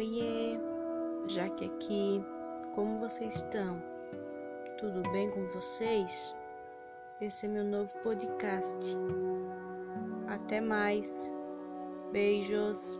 Oiê, Jaque aqui. Como vocês estão? Tudo bem com vocês? Esse é meu novo podcast. Até mais. Beijos.